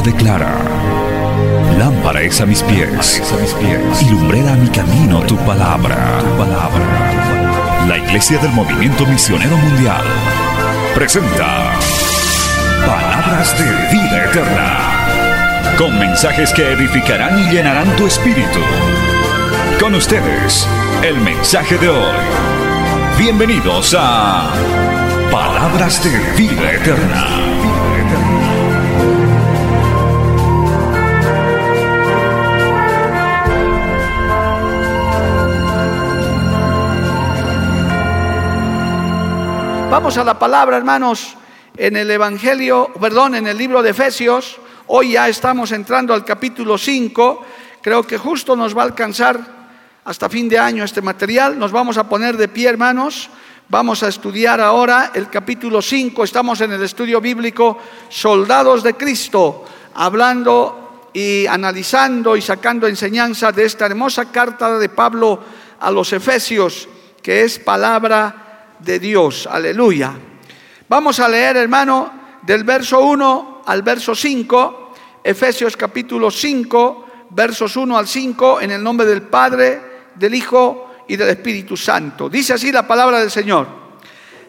Declara, lámpara es a mis pies, a mis pies y lumbrera a mi camino tu palabra, tu palabra. La Iglesia del Movimiento Misionero Mundial presenta Palabras de Vida Eterna, con mensajes que edificarán y llenarán tu espíritu. Con ustedes, el mensaje de hoy. Bienvenidos a Palabras de Vida Eterna. Vamos a la palabra, hermanos, en el Evangelio, perdón, en el libro de Efesios. Hoy ya estamos entrando al capítulo 5. Creo que justo nos va a alcanzar hasta fin de año este material. Nos vamos a poner de pie, hermanos. Vamos a estudiar ahora el capítulo 5. Estamos en el estudio bíblico Soldados de Cristo, hablando y analizando y sacando enseñanza de esta hermosa carta de Pablo a los Efesios, que es palabra de Dios. Aleluya. Vamos a leer, hermano, del verso 1 al verso 5, Efesios capítulo 5, versos 1 al 5, en el nombre del Padre, del Hijo y del Espíritu Santo. Dice así la palabra del Señor.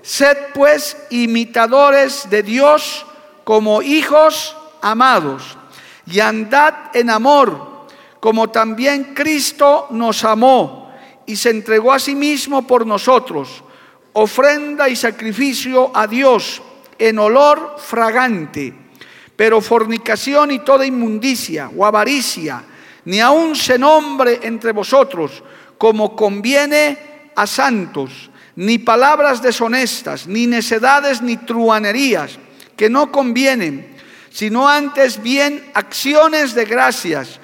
Sed pues imitadores de Dios como hijos amados y andad en amor, como también Cristo nos amó y se entregó a sí mismo por nosotros ofrenda y sacrificio a Dios en olor fragante. Pero fornicación y toda inmundicia o avaricia, ni aun se nombre entre vosotros como conviene a santos, ni palabras deshonestas, ni necedades, ni truanerías, que no convienen, sino antes bien acciones de gracias,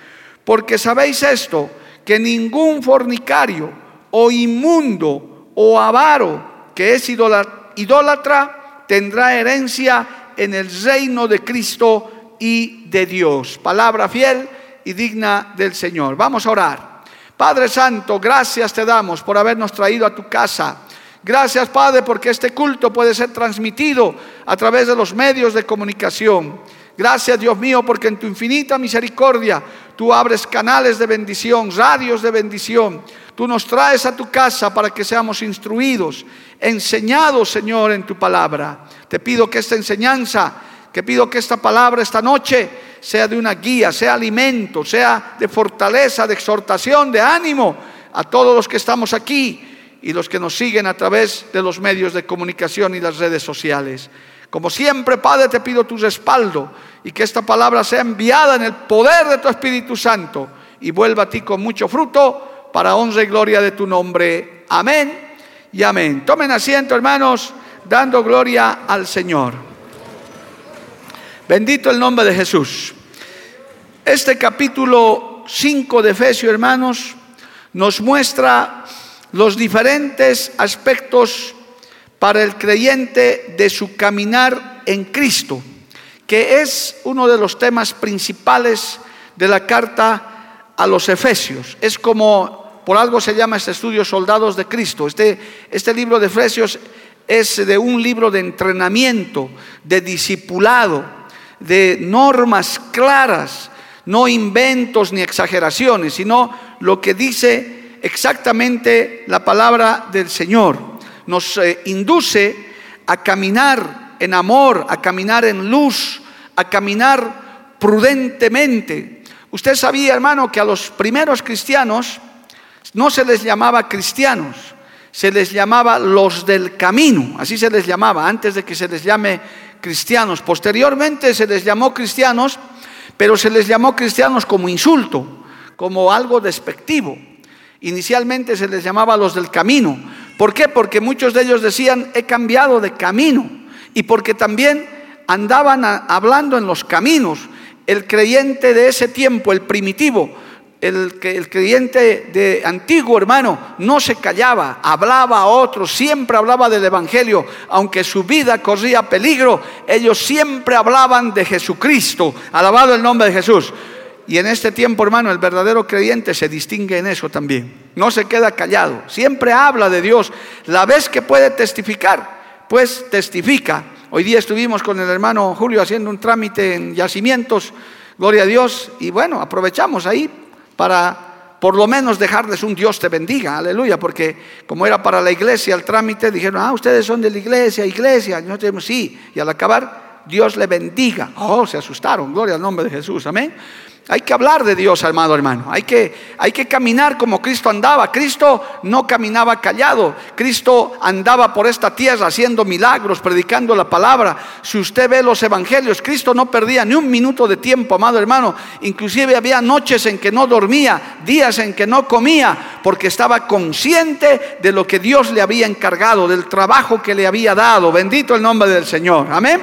porque sabéis esto, que ningún fornicario o inmundo o avaro, que es idólatra tendrá herencia en el reino de Cristo y de Dios. Palabra fiel y digna del Señor. Vamos a orar. Padre Santo, gracias te damos por habernos traído a tu casa. Gracias, Padre, porque este culto puede ser transmitido a través de los medios de comunicación. Gracias, Dios mío, porque en tu infinita misericordia tú abres canales de bendición, radios de bendición. Tú nos traes a tu casa para que seamos instruidos, enseñados, Señor, en tu palabra. Te pido que esta enseñanza, que pido que esta palabra esta noche sea de una guía, sea alimento, sea de fortaleza, de exhortación, de ánimo a todos los que estamos aquí y los que nos siguen a través de los medios de comunicación y las redes sociales. Como siempre, Padre, te pido tu respaldo y que esta palabra sea enviada en el poder de tu Espíritu Santo y vuelva a ti con mucho fruto para honra y gloria de tu nombre. Amén y amén. Tomen asiento, hermanos, dando gloria al Señor. Bendito el nombre de Jesús. Este capítulo 5 de Efesios, hermanos, nos muestra los diferentes aspectos para el creyente de su caminar en Cristo, que es uno de los temas principales de la carta a los Efesios. Es como por algo se llama este estudio Soldados de Cristo. Este, este libro de Efesios es de un libro de entrenamiento, de discipulado, de normas claras, no inventos ni exageraciones, sino lo que dice exactamente la palabra del Señor. Nos eh, induce a caminar en amor, a caminar en luz, a caminar prudentemente. Usted sabía, hermano, que a los primeros cristianos no se les llamaba cristianos, se les llamaba los del camino, así se les llamaba antes de que se les llame cristianos. Posteriormente se les llamó cristianos, pero se les llamó cristianos como insulto, como algo despectivo. Inicialmente se les llamaba los del camino. ¿Por qué? Porque muchos de ellos decían, he cambiado de camino. Y porque también andaban hablando en los caminos. El creyente de ese tiempo, el primitivo, el, el creyente de antiguo hermano no se callaba, hablaba a otros, siempre hablaba del Evangelio, aunque su vida corría peligro, ellos siempre hablaban de Jesucristo, alabado el nombre de Jesús. Y en este tiempo, hermano, el verdadero creyente se distingue en eso también. No se queda callado, siempre habla de Dios. La vez que puede testificar, pues testifica. Hoy día estuvimos con el hermano Julio haciendo un trámite en yacimientos, gloria a Dios, y bueno, aprovechamos ahí para por lo menos dejarles un Dios te bendiga, aleluya, porque como era para la iglesia el trámite, dijeron, ah, ustedes son de la iglesia, iglesia, nosotros sí, y al acabar, Dios le bendiga. Oh, se asustaron, gloria al nombre de Jesús, amén. Hay que hablar de Dios, amado hermano. Hay que, hay que caminar como Cristo andaba. Cristo no caminaba callado. Cristo andaba por esta tierra haciendo milagros, predicando la palabra. Si usted ve los evangelios, Cristo no perdía ni un minuto de tiempo, amado hermano. Inclusive había noches en que no dormía, días en que no comía, porque estaba consciente de lo que Dios le había encargado, del trabajo que le había dado. Bendito el nombre del Señor. Amén.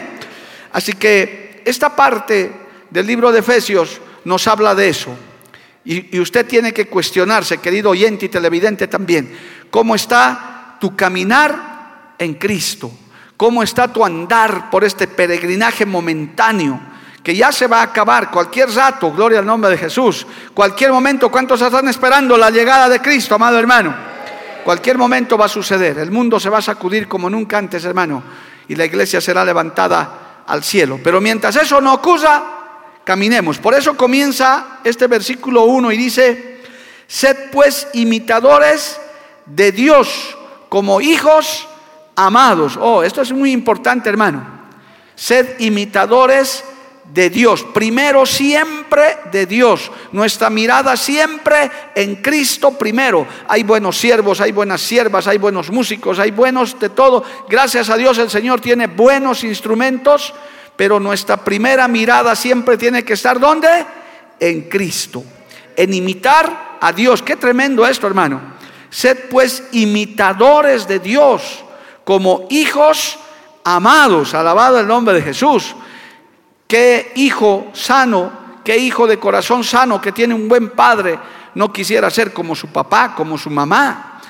Así que esta parte del libro de Efesios nos habla de eso. Y, usted tiene que cuestionarse, querido oyente y televidente también, ¿cómo está tu caminar en Cristo? ¿Cómo está tu andar por este peregrinaje momentáneo? Que ya se va a acabar cualquier rato, gloria al nombre de Jesús. Cualquier momento, ¿cuántos están esperando la llegada de Cristo, amado hermano? Cualquier momento va a suceder. El mundo se va a sacudir como nunca antes, hermano. Y la iglesia será levantada al cielo. Pero mientras eso no ocurra, caminemos. Por eso comienza este versículo 1 y dice, sed pues imitadores de Dios como hijos amados. Oh, esto es muy importante, hermano. Sed imitadores de Dios. Primero siempre de Dios. Nuestra mirada siempre en Cristo primero. Hay buenos siervos, hay buenas siervas, hay buenos músicos, hay buenos de todo. Gracias a Dios el Señor tiene buenos instrumentos pero nuestra primera mirada siempre tiene que estar ¿dónde? En Cristo, en imitar a Dios. Qué tremendo esto, hermano. Sed pues imitadores de Dios como hijos amados, alabado el nombre de Jesús. Qué hijo sano, qué hijo de corazón sano que tiene un buen padre, no quisiera ser como su papá, como su mamá.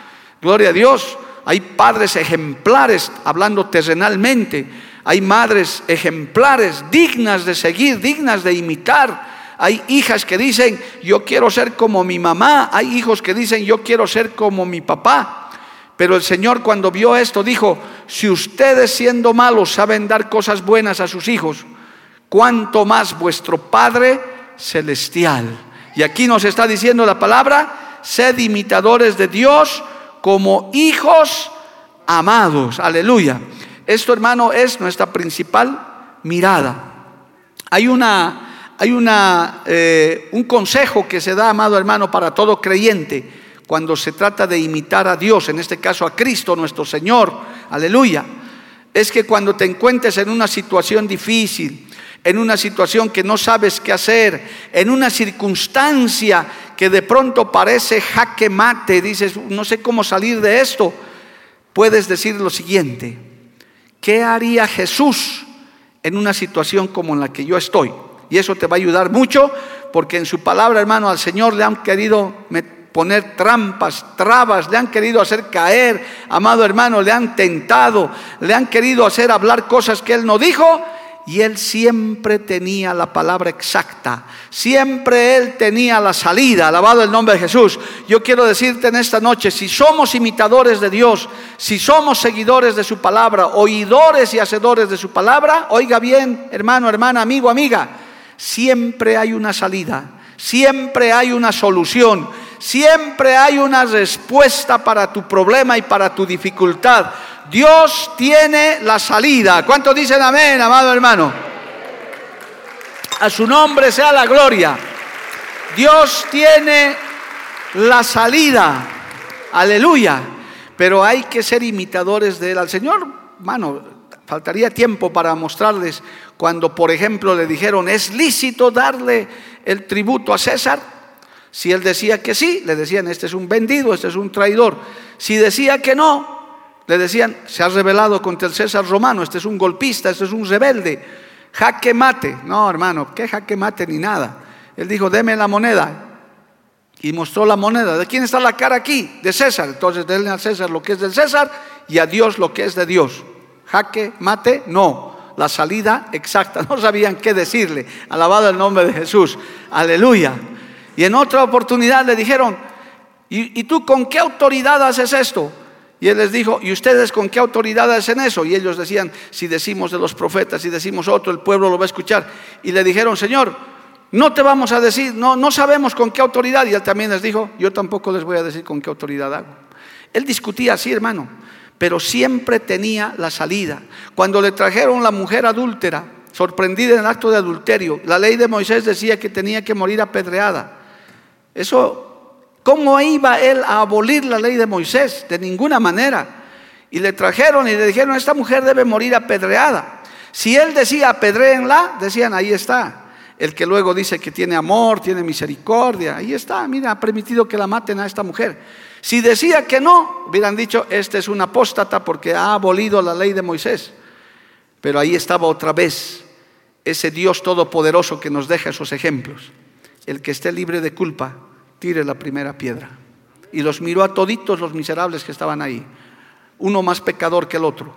Gloria a Dios. Hay padres ejemplares hablando terrenalmente hay madres ejemplares, dignas de seguir, dignas de imitar. Hay hijas que dicen, yo quiero ser como mi mamá. Hay hijos que dicen, yo quiero ser como mi papá. Pero el Señor cuando vio esto dijo, si ustedes siendo malos saben dar cosas buenas a sus hijos, cuánto más vuestro Padre celestial. Y aquí nos está diciendo la palabra, sed imitadores de Dios como hijos amados. Aleluya. Esto, hermano, es nuestra principal mirada. Hay una, hay una, eh, un consejo que se da, amado hermano, para todo creyente cuando se trata de imitar a Dios, en este caso a Cristo nuestro Señor. Aleluya. Es que cuando te encuentres en una situación difícil, en una situación que no sabes qué hacer, en una circunstancia que de pronto parece jaque mate, dices, no sé cómo salir de esto, puedes decir lo siguiente, ¿Qué haría Jesús en una situación como la que yo estoy? Y eso te va a ayudar mucho porque en su palabra, hermano, al Señor le han querido poner trampas, trabas, le han querido hacer caer, amado hermano, le han tentado, le han querido hacer hablar cosas que Él no dijo y él siempre tenía la palabra exacta, siempre él tenía la salida, alabado el nombre de Jesús. Yo quiero decirte en esta noche, si somos imitadores de Dios, si somos seguidores de su palabra, oidores y hacedores de su palabra, oiga bien, hermano, hermana, amigo, amiga, siempre hay una salida, siempre hay una solución, siempre hay una respuesta para tu problema y para tu dificultad. Dios tiene la salida. ¿Cuántos dicen amén, amado hermano? A su nombre sea la gloria. Dios tiene la salida. Aleluya. Pero hay que ser imitadores de él. Al Señor, hermano, faltaría tiempo para mostrarles cuando, por ejemplo, le dijeron, ¿es lícito darle el tributo a César? Si él decía que sí, le decían, este es un vendido, este es un traidor. Si decía que no, le decían, se ha rebelado contra el César romano, este es un golpista, este es un rebelde, jaque mate. No, hermano, ¿qué jaque mate ni nada? Él dijo, deme la moneda. Y mostró la moneda. ¿De quién está la cara aquí? De César. Entonces, denle al César lo que es del César y a Dios lo que es de Dios. Jaque mate, no. La salida exacta. No sabían qué decirle. Alabado el nombre de Jesús. Aleluya. Y en otra oportunidad le dijeron, ¿y, ¿y tú con qué autoridad haces esto? Y él les dijo, ¿y ustedes con qué autoridad hacen eso? Y ellos decían, si decimos de los profetas, si decimos otro, el pueblo lo va a escuchar. Y le dijeron, Señor, no te vamos a decir, no, no sabemos con qué autoridad. Y él también les dijo, yo tampoco les voy a decir con qué autoridad hago. Él discutía así, hermano, pero siempre tenía la salida. Cuando le trajeron la mujer adúltera, sorprendida en el acto de adulterio, la ley de Moisés decía que tenía que morir apedreada. Eso ¿Cómo iba él a abolir la ley de Moisés? De ninguna manera. Y le trajeron y le dijeron, esta mujer debe morir apedreada. Si él decía apedréenla, decían, ahí está. El que luego dice que tiene amor, tiene misericordia, ahí está, mira, ha permitido que la maten a esta mujer. Si decía que no, hubieran dicho, este es un apóstata porque ha abolido la ley de Moisés. Pero ahí estaba otra vez ese Dios todopoderoso que nos deja esos ejemplos. El que esté libre de culpa, tire la primera piedra. Y los miró a toditos los miserables que estaban ahí, uno más pecador que el otro.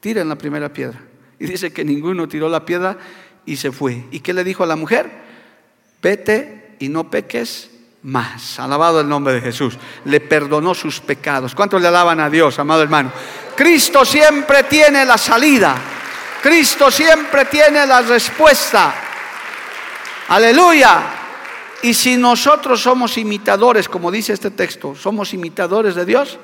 Tiren la primera piedra. Y dice que ninguno tiró la piedra y se fue. ¿Y qué le dijo a la mujer? Vete y no peques más. Alabado el nombre de Jesús. Le perdonó sus pecados. ¿Cuántos le alaban a Dios, amado hermano? Cristo siempre tiene la salida. Cristo siempre tiene la respuesta. Aleluya. Y si nosotros somos imitadores, como dice este texto, somos imitadores de Dios,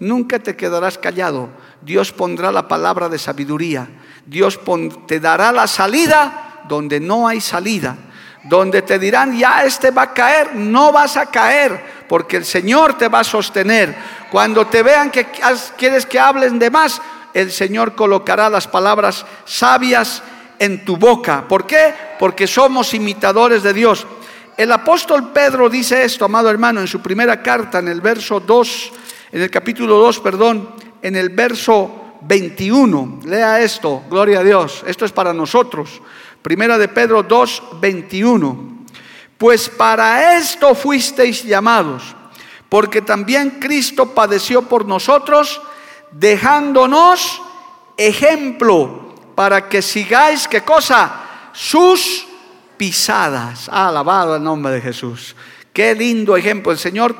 nunca te quedarás callado. Dios pondrá la palabra de sabiduría. Dios te dará la salida donde no hay salida. Donde te dirán, ya este va a caer, no vas a caer, porque el Señor te va a sostener. Cuando te vean que quieres que hablen de más, el Señor colocará las palabras sabias en tu boca. ¿Por qué? Porque somos imitadores de Dios. El apóstol Pedro dice esto, amado hermano, en su primera carta, en el verso 2, en el capítulo 2, perdón, en el verso 21. Lea esto, gloria a Dios. Esto es para nosotros. Primera de Pedro 2, 21. Pues para esto fuisteis llamados, porque también Cristo padeció por nosotros, dejándonos ejemplo para que sigáis, ¿qué cosa? Sus pisadas. alabado el nombre de Jesús. Qué lindo ejemplo. El Señor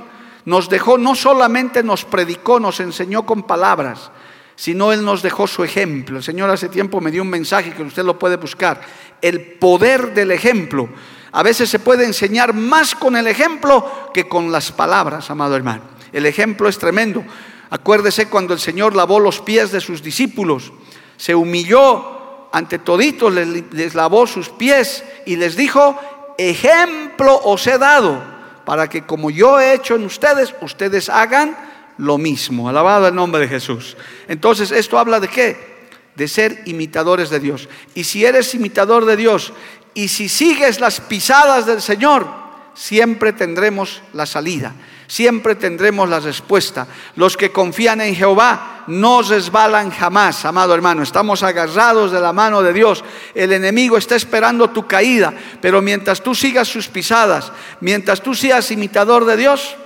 nos dejó, no solamente nos predicó, nos enseñó con palabras, sino Él nos dejó su ejemplo. El Señor hace tiempo me dio un mensaje que usted lo puede buscar. El poder del ejemplo. A veces se puede enseñar más con el ejemplo que con las palabras, amado hermano. El ejemplo es tremendo. Acuérdese cuando el Señor lavó los pies de sus discípulos, se humilló ante toditos les, lavó sus pies y les dijo, ejemplo os he dado, para que como yo he hecho en ustedes, ustedes hagan lo mismo. Alabado el nombre de Jesús. Entonces, ¿esto habla de qué? De ser imitadores de Dios. Y si eres imitador de Dios y si sigues las pisadas del Señor, siempre tendremos la salida siempre tendremos la respuesta. Los que confían en Jehová no resbalan jamás, amado hermano. Estamos agarrados de la mano de Dios. El enemigo está esperando tu caída, pero mientras tú sigas sus pisadas, mientras tú seas imitador de Dios,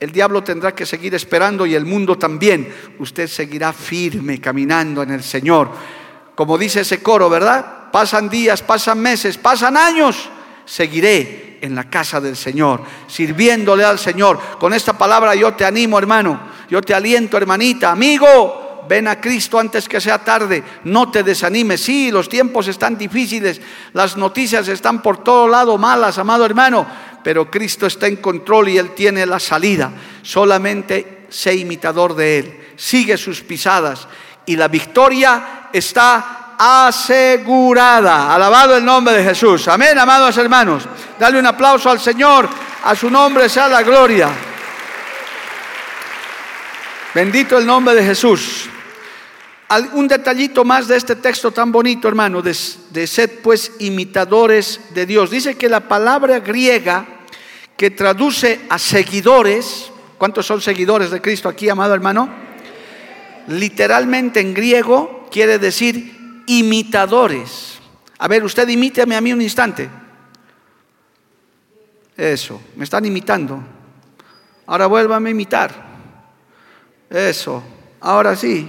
el diablo tendrá que seguir esperando y el mundo también. Usted seguirá firme caminando en el Señor. Como dice ese coro, ¿verdad? Pasan días, pasan meses, pasan años. Seguiré en la casa del Señor, sirviéndole al Señor. Con esta palabra yo te animo, hermano, yo te aliento, hermanita, amigo, ven a Cristo antes que sea tarde, no te desanimes. Sí, los tiempos están difíciles, las noticias están por todo lado malas, amado hermano, pero Cristo está en control y Él tiene la salida. Solamente sé imitador de Él, sigue sus pisadas. Y la victoria está asegurada. Alabado el nombre de Jesús. Amén, amados hermanos. Dale un aplauso al Señor. A su nombre sea la gloria. Bendito el nombre de Jesús. Un detallito más de este texto tan bonito, hermano, de, de sed pues imitadores de Dios. Dice que la palabra griega que traduce a seguidores, ¿cuántos son seguidores de Cristo aquí, amado hermano? Literalmente en griego quiere decir imitadores. A ver, usted imíteme a mí un instante. Eso, me están imitando. Ahora vuélvame a imitar. Eso, ahora sí.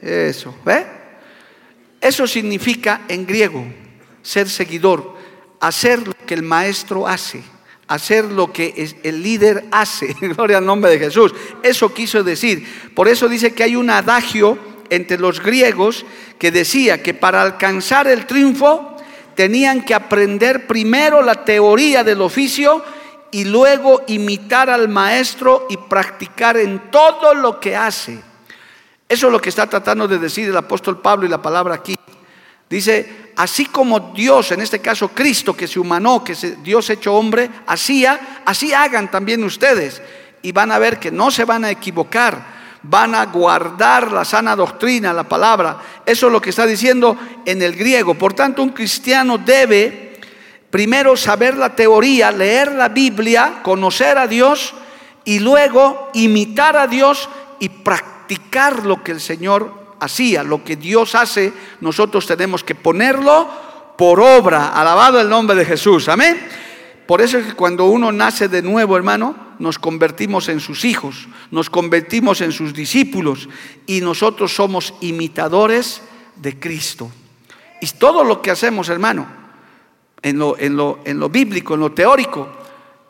Eso, ¿ve? Eso significa en griego ser seguidor, hacer lo que el maestro hace, hacer lo que el líder hace. Gloria al nombre de Jesús. Eso quiso decir. Por eso dice que hay un adagio entre los griegos que decía que para alcanzar el triunfo tenían que aprender primero la teoría del oficio y luego imitar al maestro y practicar en todo lo que hace. Eso es lo que está tratando de decir el apóstol Pablo y la palabra aquí. Dice, así como Dios, en este caso Cristo, que se humanó, que Dios hecho hombre, hacía, así hagan también ustedes. Y van a ver que no se van a equivocar, van a guardar la sana doctrina, la palabra. Eso es lo que está diciendo en el griego. Por tanto, un cristiano debe primero saber la teoría, leer la Biblia, conocer a Dios y luego imitar a Dios y practicar lo que el Señor hacía, lo que Dios hace, nosotros tenemos que ponerlo por obra. Alabado el nombre de Jesús. Amén. Por eso es que cuando uno nace de nuevo, hermano, nos convertimos en sus hijos, nos convertimos en sus discípulos y nosotros somos imitadores de Cristo. Y todo lo que hacemos, hermano, en lo, en lo, en lo bíblico, en lo teórico,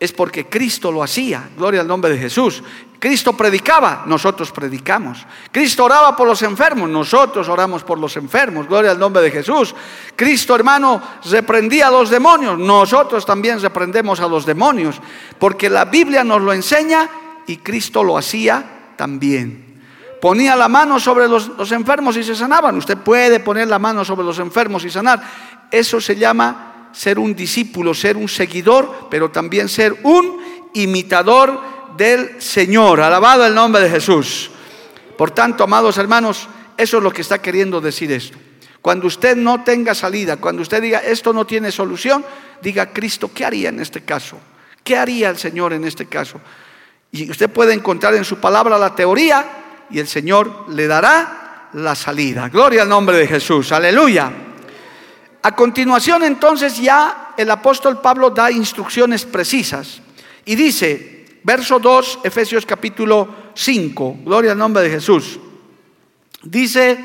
es porque Cristo lo hacía. Gloria al nombre de Jesús. Cristo predicaba, nosotros predicamos. Cristo oraba por los enfermos, nosotros oramos por los enfermos. Gloria al nombre de Jesús. Cristo, hermano, reprendía a los demonios, nosotros también reprendemos a los demonios. Porque la Biblia nos lo enseña y Cristo lo hacía también. Ponía la mano sobre los, los enfermos y se sanaban. Usted puede poner la mano sobre los enfermos y sanar. Eso se llama ser un discípulo, ser un seguidor, pero también ser un imitador del Señor. Alabado el nombre de Jesús. Por tanto, amados hermanos, eso es lo que está queriendo decir esto. Cuando usted no tenga salida, cuando usted diga esto no tiene solución, diga Cristo, ¿qué haría en este caso? ¿Qué haría el Señor en este caso? Y usted puede encontrar en su palabra la teoría y el Señor le dará la salida. Gloria al nombre de Jesús. Aleluya. A continuación entonces ya el apóstol Pablo da instrucciones precisas y dice, verso 2, Efesios capítulo 5, gloria al nombre de Jesús, dice,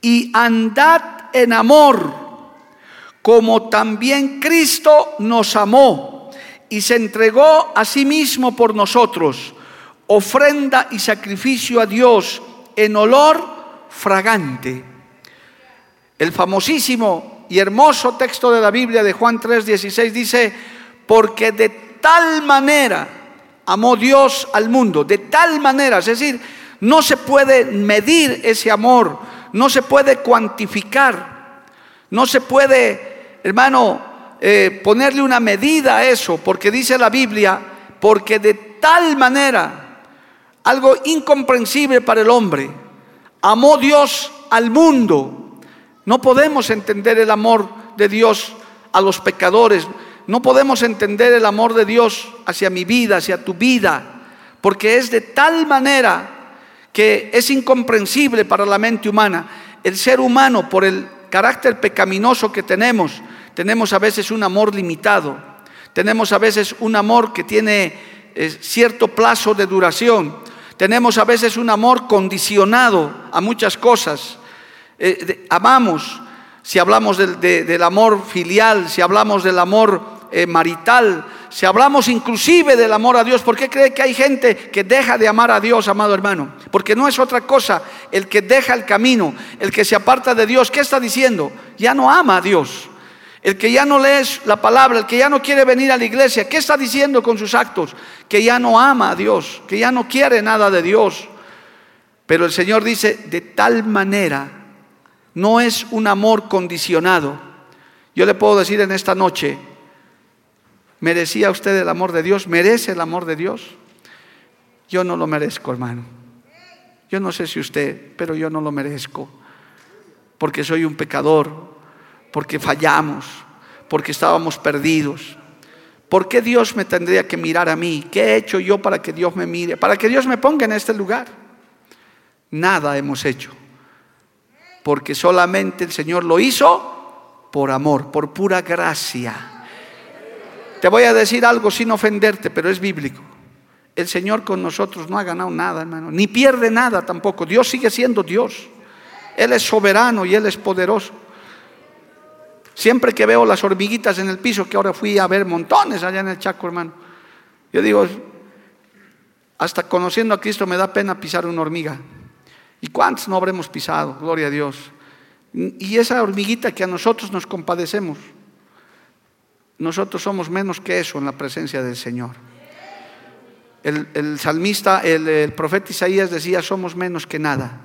y andad en amor, como también Cristo nos amó y se entregó a sí mismo por nosotros, ofrenda y sacrificio a Dios en olor fragante. El famosísimo y hermoso texto de la Biblia de Juan 3:16 dice, porque de tal manera amó Dios al mundo, de tal manera, es decir, no se puede medir ese amor, no se puede cuantificar, no se puede, hermano, eh, ponerle una medida a eso, porque dice la Biblia, porque de tal manera, algo incomprensible para el hombre, amó Dios al mundo no podemos entender el amor de Dios a los pecadores. No podemos entender el amor de Dios hacia mi vida, hacia tu vida, porque es de tal manera que es incomprensible para la mente humana. El ser humano, por el carácter pecaminoso que tenemos, tenemos a veces un amor limitado, tenemos a veces un amor que tiene eh, cierto plazo de duración, tenemos a veces un amor condicionado a muchas cosas. Eh, amamos, si hablamos del, amor filial, si hablamos del amor eh, marital, si hablamos inclusive del amor a Dios, ¿por qué cree que hay gente que deja de amar a Dios, amado hermano? Porque no es otra cosa el que deja el camino, el que se aparta de Dios. ¿Qué está diciendo? Ya no ama a Dios. El que ya no lee la palabra, el que ya no quiere venir a la iglesia, ¿qué está diciendo con sus actos? Que ya no ama a Dios, que ya no quiere nada de Dios. Pero el Señor dice, de tal manera no es un amor condicionado. Yo le puedo decir en esta noche, ¿merecía usted el amor de Dios? ¿Merece el amor de Dios? Yo no lo merezco, hermano. Yo no sé si usted, pero yo no lo merezco. Porque soy un pecador, porque fallamos, porque estábamos perdidos. ¿Por qué Dios me tendría que mirar a mí? ¿Qué he hecho yo para que Dios me mire? Para que Dios me ponga en este lugar. Nada hemos hecho porque solamente el Señor lo hizo por amor, por pura gracia. Te voy a decir algo sin ofenderte, pero es bíblico. El Señor con nosotros no ha ganado nada, hermano, ni pierde nada tampoco. Dios sigue siendo Dios. Él es soberano y Él es poderoso. Siempre que veo las hormiguitas en el piso, que ahora fui a ver montones allá en el Chaco, hermano, yo digo, hasta conociendo a Cristo me da pena pisar una hormiga. ¿Y cuántos no habremos pisado? Gloria a Dios. Y esa hormiguita que a nosotros nos compadecemos, nosotros somos menos que eso en la presencia del Señor. El, salmista, el, profeta Isaías decía, somos menos que nada.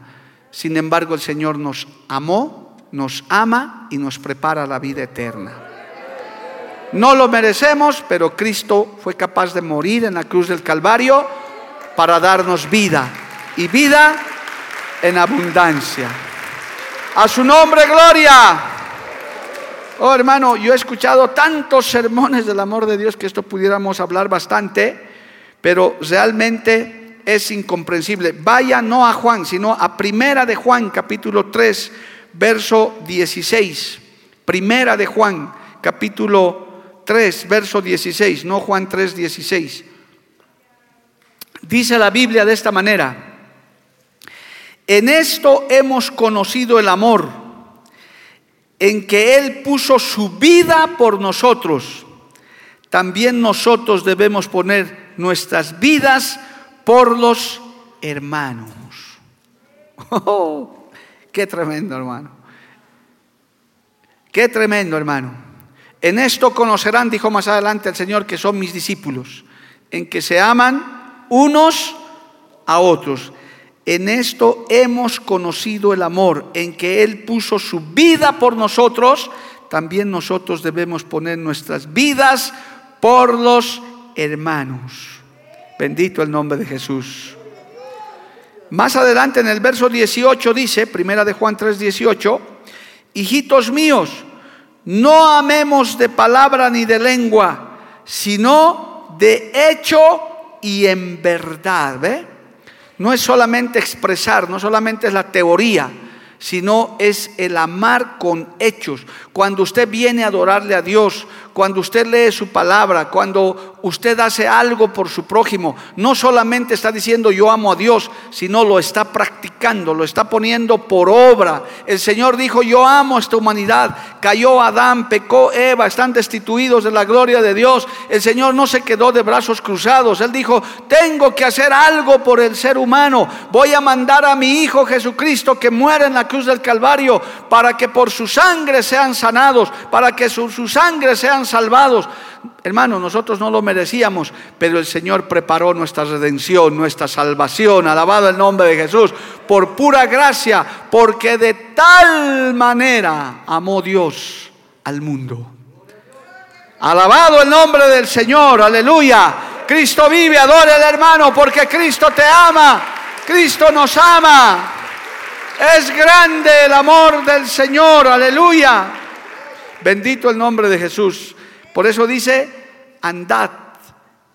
Sin embargo, el Señor nos amó, nos ama y nos prepara la vida eterna. No lo merecemos, pero Cristo fue capaz de morir en la cruz del Calvario para darnos vida y vida en abundancia. A su nombre, gloria. Oh hermano, yo he escuchado tantos sermones del amor de Dios que esto pudiéramos hablar bastante, pero realmente es incomprensible. Vaya no a Juan, sino a Primera de Juan, capítulo 3, verso 16. Primera de Juan, capítulo 3, verso 16, no Juan 3, 16. Dice la Biblia de esta manera. En esto hemos conocido el amor, en que Él puso su vida por nosotros. También nosotros debemos poner nuestras vidas por los hermanos. Oh, qué tremendo, hermano. Qué tremendo, hermano. En esto conocerán, dijo más adelante el Señor, que son mis discípulos, en que se aman unos a otros. En esto hemos conocido el amor, en que Él puso su vida por nosotros, también nosotros debemos poner nuestras vidas por los hermanos. Bendito el nombre de Jesús. Más adelante en el verso 18 dice, primera de Juan 3, 18, hijitos míos, no amemos de palabra ni de lengua, sino de hecho y en verdad. ¿Ve? No es solamente expresar, no solamente es la teoría, sino es el amar con hechos. Cuando usted viene a adorarle a Dios, cuando usted lee su palabra, cuando usted hace algo por su prójimo, no solamente está diciendo yo amo a Dios, sino lo está practicando, lo está poniendo por obra. El Señor dijo yo amo a esta humanidad. Cayó Adán, pecó Eva, están destituidos de la gloria de Dios. El Señor no se quedó de brazos cruzados. Él dijo, tengo que hacer algo por el ser humano. Voy a mandar a mi Hijo Jesucristo que muera en la cruz del Calvario para que por su sangre sean sanados, para que su, su sangre sean salvados. Hermano, nosotros no lo merecíamos, pero el Señor preparó nuestra redención, nuestra salvación. Alabado el nombre de Jesús, por pura gracia, porque de tal manera amó Dios al mundo. Alabado el nombre del Señor, aleluya. Cristo vive, adore al hermano, porque Cristo te ama, Cristo nos ama. Es grande el amor del Señor, aleluya. Bendito el nombre de Jesús. Por eso dice, andad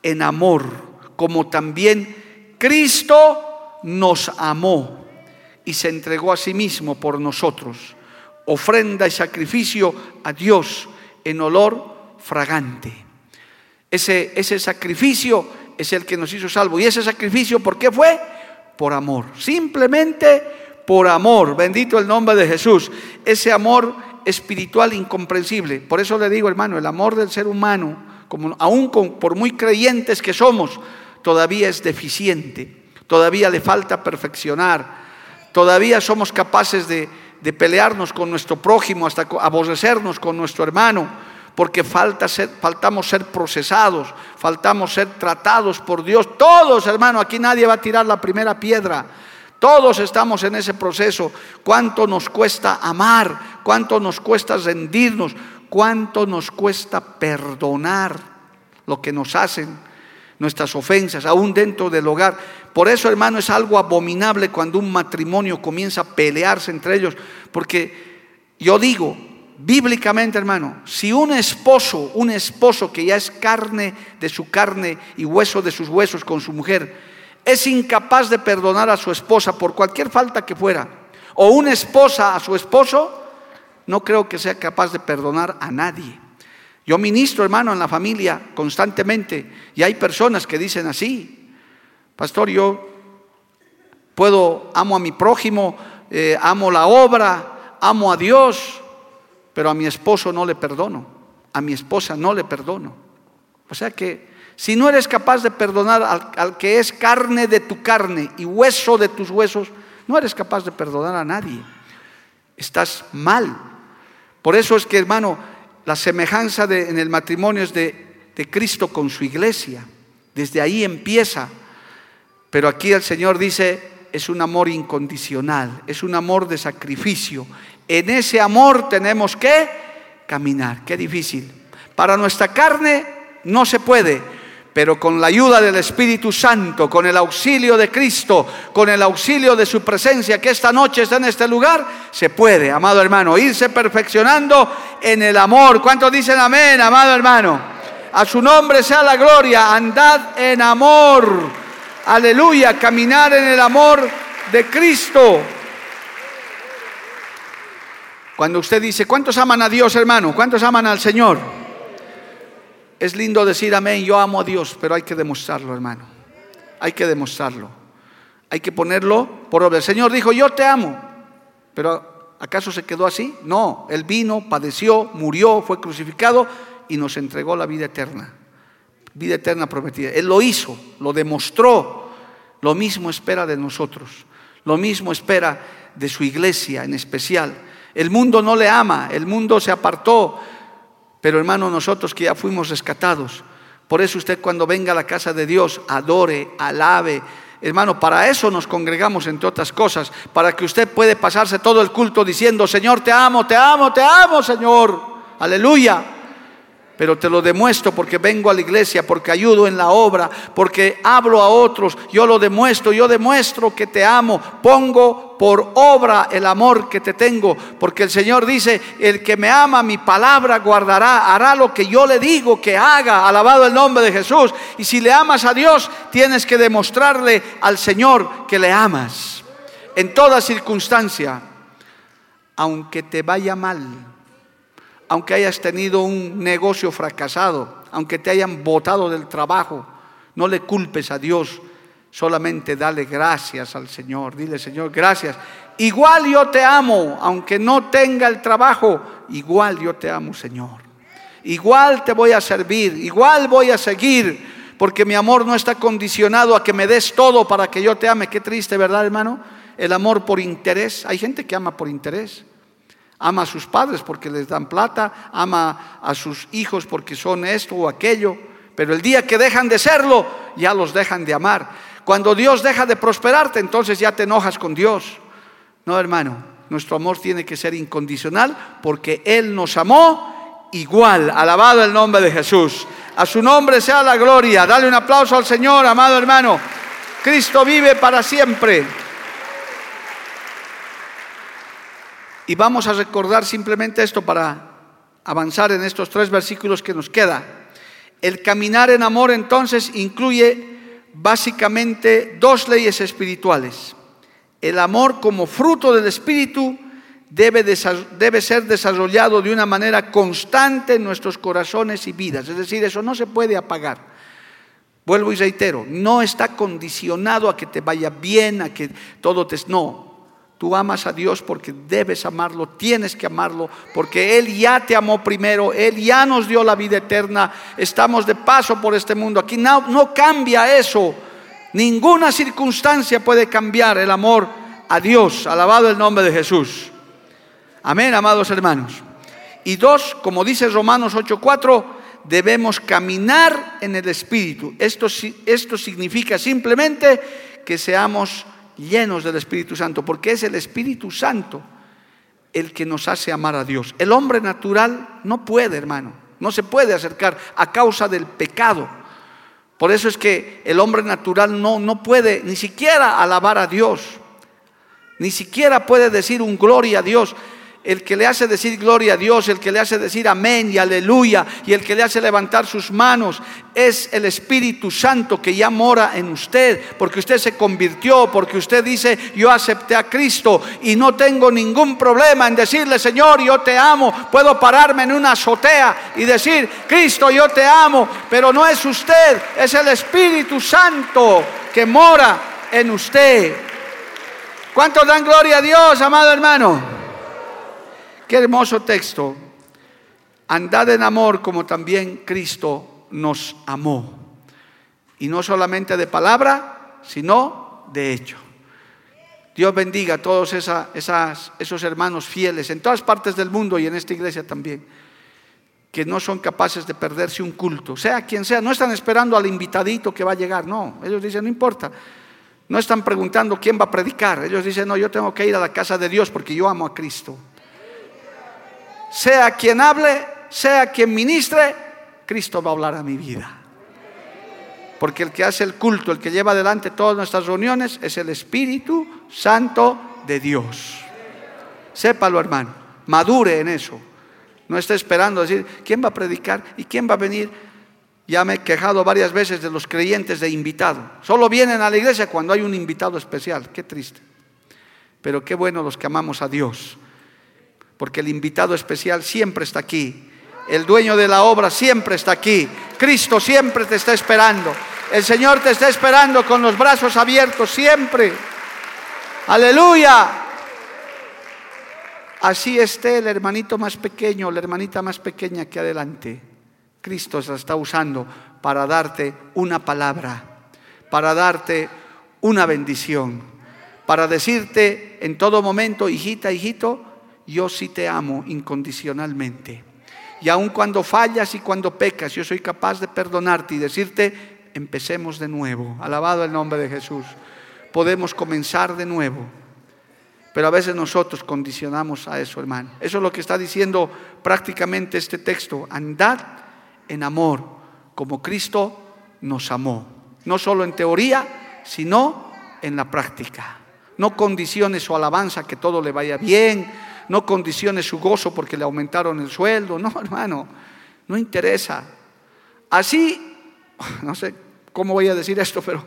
en amor, como también Cristo nos amó y se entregó a sí mismo por nosotros, ofrenda y sacrificio a Dios en olor fragante. Ese, ese sacrificio es el que nos hizo salvo. ¿Y ese sacrificio por qué fue? Por amor. Simplemente por amor. Bendito el nombre de Jesús. Ese amor espiritual incomprensible. Por eso le digo, hermano, el amor del ser humano, como, aún por muy creyentes que somos, todavía es deficiente, todavía le falta perfeccionar, todavía somos capaces de, de pelearnos con nuestro prójimo, hasta aborrecernos con nuestro hermano, porque falta ser, faltamos ser procesados, faltamos ser tratados por Dios. Todos, hermano, aquí nadie va a tirar la primera piedra. Todos estamos en ese proceso. ¿Cuánto nos cuesta amar? ¿Cuánto nos cuesta rendirnos? ¿Cuánto nos cuesta perdonar lo que nos hacen, nuestras ofensas, aún dentro del hogar? Por eso, hermano, es algo abominable cuando un matrimonio comienza a pelearse entre ellos. Porque yo digo, bíblicamente, hermano, si un esposo, un esposo que ya es carne de su carne y hueso de sus huesos con su mujer, es incapaz de perdonar a su esposa por cualquier falta que fuera, o una esposa a su esposo, no creo que sea capaz de perdonar a nadie. Yo ministro, hermano, en la familia constantemente y hay personas que dicen así, pastor, yo puedo, amo a mi prójimo, eh, amo la obra, amo a Dios, pero a mi esposo no le perdono, a mi esposa no le perdono. O sea que si no eres capaz de perdonar al, que es carne de tu carne y hueso de tus huesos, no eres capaz de perdonar a nadie. Estás mal. Por eso es que, hermano, la semejanza en el matrimonio es de Cristo con su iglesia. Desde ahí empieza. Pero aquí el Señor dice, es un amor incondicional, es un amor de sacrificio. En ese amor tenemos que caminar. Qué difícil. Para nuestra carne no se puede, pero con la ayuda del Espíritu Santo, con el auxilio de Cristo, con el auxilio de su presencia que esta noche está en este lugar, se puede, amado hermano, irse perfeccionando en el amor. ¿Cuántos dicen amén, amado hermano? A su nombre sea la gloria, andad en amor. Aleluya, caminar en el amor de Cristo. Cuando usted dice, ¿cuántos aman a Dios, hermano? ¿Cuántos aman al Señor? Es lindo decir amén, yo amo a Dios, pero hay que demostrarlo, hermano. Hay que demostrarlo. Hay que ponerlo por obra. El Señor dijo, yo te amo, pero ¿acaso se quedó así? No, Él vino, padeció, murió, fue crucificado y nos entregó la vida eterna. Vida eterna prometida. Él lo hizo, lo demostró. Lo mismo espera de nosotros. Lo mismo espera de su iglesia en especial. El mundo no le ama, el mundo se apartó, pero hermano, nosotros que ya fuimos rescatados, por eso usted cuando venga a la casa de Dios, adore, alabe. Hermano, para eso nos congregamos, entre otras cosas, para que usted puede pasarse todo el culto diciendo, Señor, te amo, te amo, te amo, Señor. Aleluya pero te lo demuestro porque vengo a la iglesia, porque ayudo en la obra, porque hablo a otros, yo lo demuestro, yo demuestro que te amo, pongo por obra el amor que te tengo, porque el Señor dice, el que me ama mi palabra guardará, hará lo que yo le digo que haga, alabado el nombre de Jesús, y si le amas a Dios, tienes que demostrarle al Señor que le amas, en toda circunstancia, aunque te vaya mal aunque hayas tenido un negocio fracasado, aunque te hayan botado del trabajo, no le culpes a Dios, solamente dale gracias al Señor. Dile, Señor, gracias. Igual yo te amo, aunque no tenga el trabajo, igual yo te amo, Señor. Igual te voy a servir, igual voy a seguir, porque mi amor no está condicionado a que me des todo para que yo te ame. Qué triste, ¿verdad, hermano? El amor por interés. Hay gente que ama por interés. Ama a sus padres porque les dan plata, ama a sus hijos porque son esto o aquello, pero el día que dejan de serlo, ya los dejan de amar. Cuando Dios deja de prosperarte, entonces ya te enojas con Dios. No, hermano, nuestro amor tiene que ser incondicional porque Él nos amó igual. Alabado el nombre de Jesús. A su nombre sea la gloria. Dale un aplauso al Señor, amado hermano. Cristo vive para siempre. Y vamos a recordar simplemente esto para avanzar en estos tres versículos que nos queda. El caminar en amor entonces incluye básicamente dos leyes espirituales. El amor como fruto del Espíritu debe, debe, ser desarrollado de una manera constante en nuestros corazones y vidas. Es decir, eso no se puede apagar. Vuelvo y reitero, no está condicionado a que te vaya bien, a que todo te... No, Tú amas a Dios porque debes amarlo, tienes que amarlo, porque Él ya te amó primero, Él ya nos dio la vida eterna, estamos de paso por este mundo. Aquí no, cambia eso, ninguna circunstancia puede cambiar el amor a Dios, alabado el nombre de Jesús. Amén, amados hermanos. Y dos, como dice Romanos 8:4, debemos caminar en el Espíritu. Esto, esto significa simplemente que seamos llenos del Espíritu Santo, porque es el Espíritu Santo el que nos hace amar a Dios. El hombre natural no puede, hermano, no se puede acercar a causa del pecado. Por eso es que el hombre natural no, no puede ni siquiera alabar a Dios, ni siquiera puede decir un gloria a Dios el que le hace decir gloria a Dios, el que le hace decir amén y aleluya, y el que le hace levantar sus manos, es el Espíritu Santo que ya mora en usted, porque usted se convirtió, porque usted dice, yo acepté a Cristo y no tengo ningún problema en decirle, Señor, yo te amo, puedo pararme en una azotea y decir, Cristo, yo te amo, pero no es usted, es el Espíritu Santo que mora en usted. ¿Cuántos dan gloria a Dios, amado hermano? Qué hermoso texto. andad en amor como también Cristo nos amó. Y no solamente de palabra, sino de hecho. Dios bendiga a todos esos hermanos fieles en todas partes del mundo y en esta iglesia también, que no son capaces de perderse un culto, sea quien sea, no están esperando al invitadito que va a llegar, no, ellos dicen, no importa, no están preguntando quién va a predicar, ellos dicen, no, yo tengo que ir a la casa de Dios porque yo amo a Cristo. Sea quien hable, sea quien ministre, Cristo va a hablar a mi vida. Porque el que hace el culto, el que lleva adelante todas nuestras reuniones, es el Espíritu Santo de Dios. Sépalo, hermano. Madure en eso. No esté esperando decir, ¿quién va a predicar y quién va a venir? Ya me he quejado varias veces de los creyentes de invitado. Solo vienen a la iglesia cuando hay un invitado especial. Qué triste. Pero qué bueno los que amamos a Dios. Porque el invitado especial siempre está aquí el dueño de la obra siempre está aquí. Cristo siempre te está esperando. El Señor te está esperando con los brazos abiertos siempre. Aleluya. Así esté el hermanito más pequeño, la hermanita más pequeña que adelante. Cristo se está usando para darte una palabra, para darte una bendición, para decirte en todo momento, hijita, hijito, yo sí te amo incondicionalmente. Y aun cuando fallas y cuando pecas, yo soy capaz de perdonarte y decirte, empecemos de nuevo. Alabado el nombre de Jesús. Podemos comenzar de nuevo. Pero a veces nosotros condicionamos a eso, hermano. Eso es lo que está diciendo prácticamente este texto. Andad en amor, como Cristo nos amó. No solo en teoría, sino en la práctica. No condiciones su alabanza que todo le vaya bien, no condicione su gozo porque le aumentaron el sueldo, no, hermano, no interesa. Así, no sé cómo voy a decir esto, pero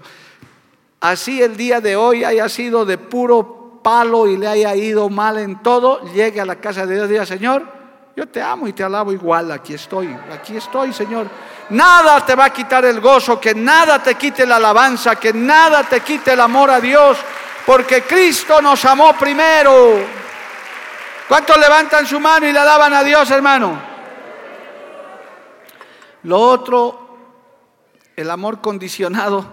así el día de hoy haya sido de puro palo y le haya ido mal en todo, llegue a la casa de Dios y diga, Señor, yo te amo y te alabo igual, aquí estoy, aquí estoy, Señor. Nada te va a quitar el gozo, que nada te quite la alabanza, que nada te quite el amor a Dios, porque Cristo nos amó primero. ¿Cuántos levantan su mano y la daban a Dios, hermano? Lo otro, el amor condicionado,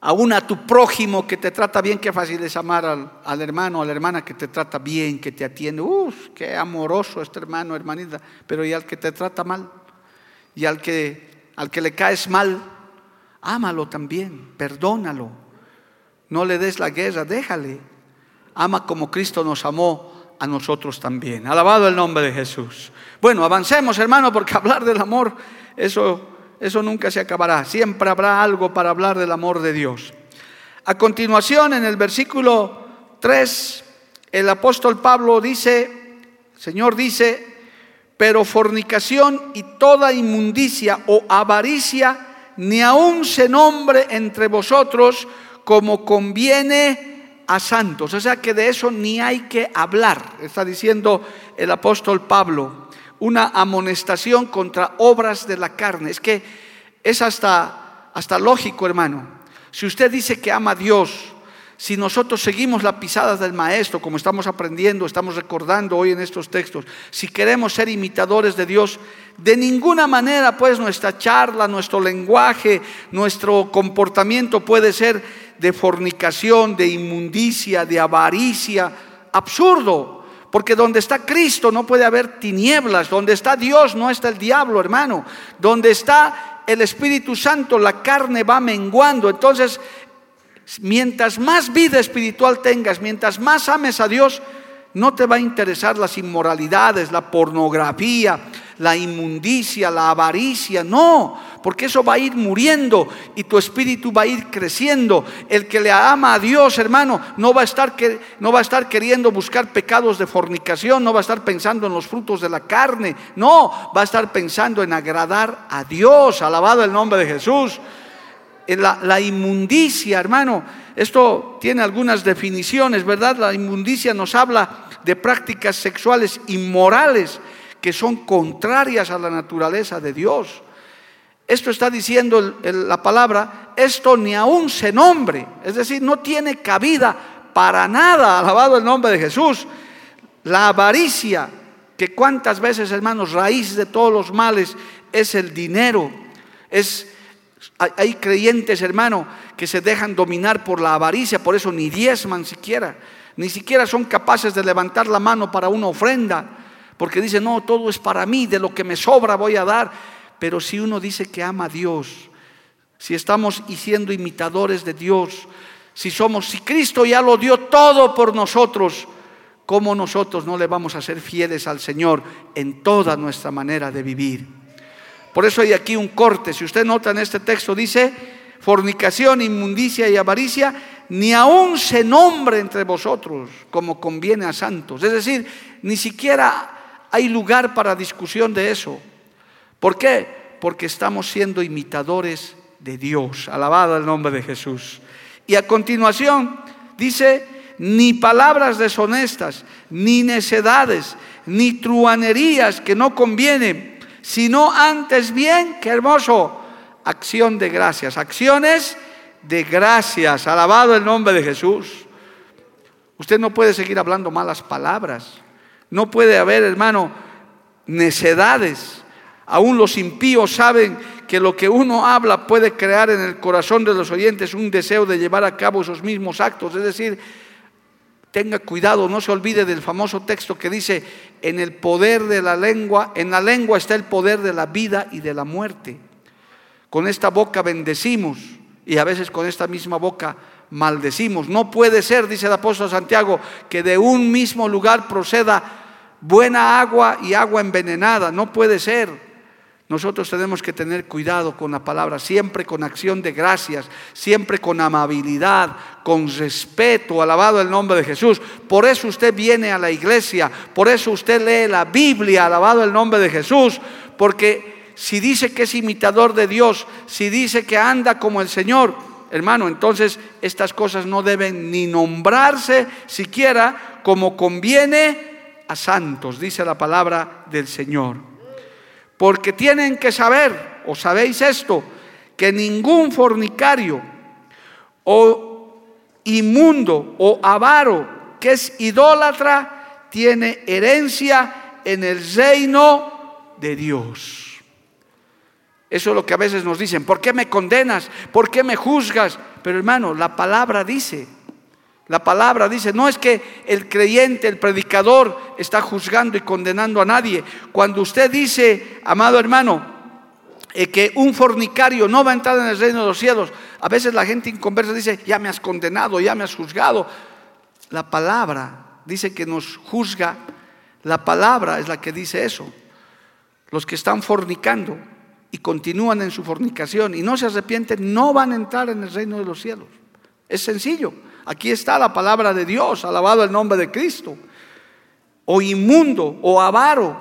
aún a tu prójimo que te trata bien, qué fácil es amar al, al hermano, a la hermana que te trata bien, que te atiende. Uf, qué amoroso este hermano, hermanita. Pero y al que te trata mal, y al que, al que le caes mal, ámalo también, perdónalo. No le des la guerra, déjale. Ama como Cristo nos amó a nosotros también. Alabado el nombre de Jesús. Bueno, avancemos, hermano, porque hablar del amor, eso, eso nunca se acabará. Siempre habrá algo para hablar del amor de Dios. A continuación, en el versículo 3, el apóstol Pablo dice, Señor dice, pero fornicación y toda inmundicia o avaricia ni aun se nombre entre vosotros como conviene a santos. O sea que de eso ni hay que hablar, está diciendo el apóstol Pablo. Una amonestación contra obras de la carne. Es que es hasta, hasta lógico, hermano. Si usted dice que ama a Dios, si nosotros seguimos las pisadas del Maestro, como estamos aprendiendo, estamos recordando hoy en estos textos, si queremos ser imitadores de Dios, de ninguna manera pues nuestra charla, nuestro lenguaje, nuestro comportamiento puede ser de fornicación, de inmundicia, de avaricia, absurdo. Porque donde está Cristo no puede haber tinieblas, donde está Dios no está el diablo, hermano. Donde está el Espíritu Santo, la carne va menguando. Entonces mientras más vida espiritual tengas, mientras más ames a Dios, no te va a interesar las inmoralidades, la pornografía, la inmundicia, la avaricia, no, porque eso va a ir muriendo y tu espíritu va a ir creciendo. El que le ama a Dios, hermano, no va a estar no va a estar queriendo buscar pecados de fornicación, no va a estar pensando en los frutos de la carne, no, va a estar pensando en agradar a Dios. Alabado el nombre de Jesús la, la, inmundicia, hermano. Esto tiene algunas definiciones, ¿verdad? La inmundicia nos habla de prácticas sexuales inmorales que son contrarias a la naturaleza de Dios. Esto está diciendo la palabra, esto ni aún se nombre, es decir, no tiene cabida para nada, alabado el nombre de Jesús. La avaricia, que cuántas veces, hermanos, raíz de todos los males es el dinero. Es hay creyentes, hermano, que se dejan dominar por la avaricia, por eso ni diezman siquiera, ni siquiera son capaces de levantar la mano para una ofrenda, porque dicen, no, todo es para mí, de lo que me sobra voy a dar. Pero si uno dice que ama a Dios, si estamos siendo imitadores de Dios, si somos, si Cristo ya lo dio todo por nosotros, ¿cómo nosotros no le vamos a ser fieles al Señor en toda nuestra manera de vivir? Por eso hay aquí un corte. Si usted nota en este texto, dice, fornicación, inmundicia y avaricia, ni aún se nombre entre vosotros como conviene a santos. Es decir, ni siquiera hay lugar para discusión de eso. ¿Por qué? Porque estamos siendo imitadores de Dios. Alabado el nombre de Jesús. Y a continuación dice, ni palabras deshonestas, ni necedades, ni truanerías que no convienen sino antes bien, qué hermoso, acción de gracias, acciones de gracias, alabado el nombre de Jesús. Usted no puede seguir hablando malas palabras, no puede haber, hermano, necedades. Aún los impíos saben que lo que uno habla puede crear en el corazón de los oyentes un deseo de llevar a cabo esos mismos actos. Es decir, tenga cuidado, no se olvide del famoso texto que dice, en el poder de la lengua, en la lengua está el poder de la vida y de la muerte. Con esta boca bendecimos y a veces con esta misma boca maldecimos. No puede ser, dice el apóstol Santiago, que de un mismo lugar proceda buena agua y agua envenenada. No puede ser. Nosotros tenemos que tener cuidado con la palabra, siempre con acción de gracias, siempre con amabilidad, con respeto, alabado el nombre de Jesús. Por eso usted viene a la iglesia, por eso usted lee la Biblia, alabado el nombre de Jesús, porque si dice que es imitador de Dios, si dice que anda como el Señor, hermano, entonces estas cosas no deben ni nombrarse siquiera como conviene a santos, dice la palabra del Señor. Porque tienen que saber, o sabéis esto, que ningún fornicario o inmundo o avaro que es idólatra tiene herencia en el reino de Dios. Eso es lo que a veces nos dicen, ¿por qué me condenas? ¿Por qué me juzgas? Pero hermano, la palabra dice, la palabra dice, no es que el creyente, el predicador está juzgando y condenando a nadie. Cuando usted dice, amado hermano, eh, que un fornicario no va a entrar en el reino de los cielos, a veces la gente inconversa dice, ya me has condenado, ya me has juzgado. La palabra dice que nos juzga, la palabra es la que dice eso. Los que están fornicando y continúan en su fornicación y no se arrepienten, no van a entrar en el reino de los cielos. Es sencillo. Aquí está la palabra de Dios, alabado el nombre de Cristo. O inmundo o avaro,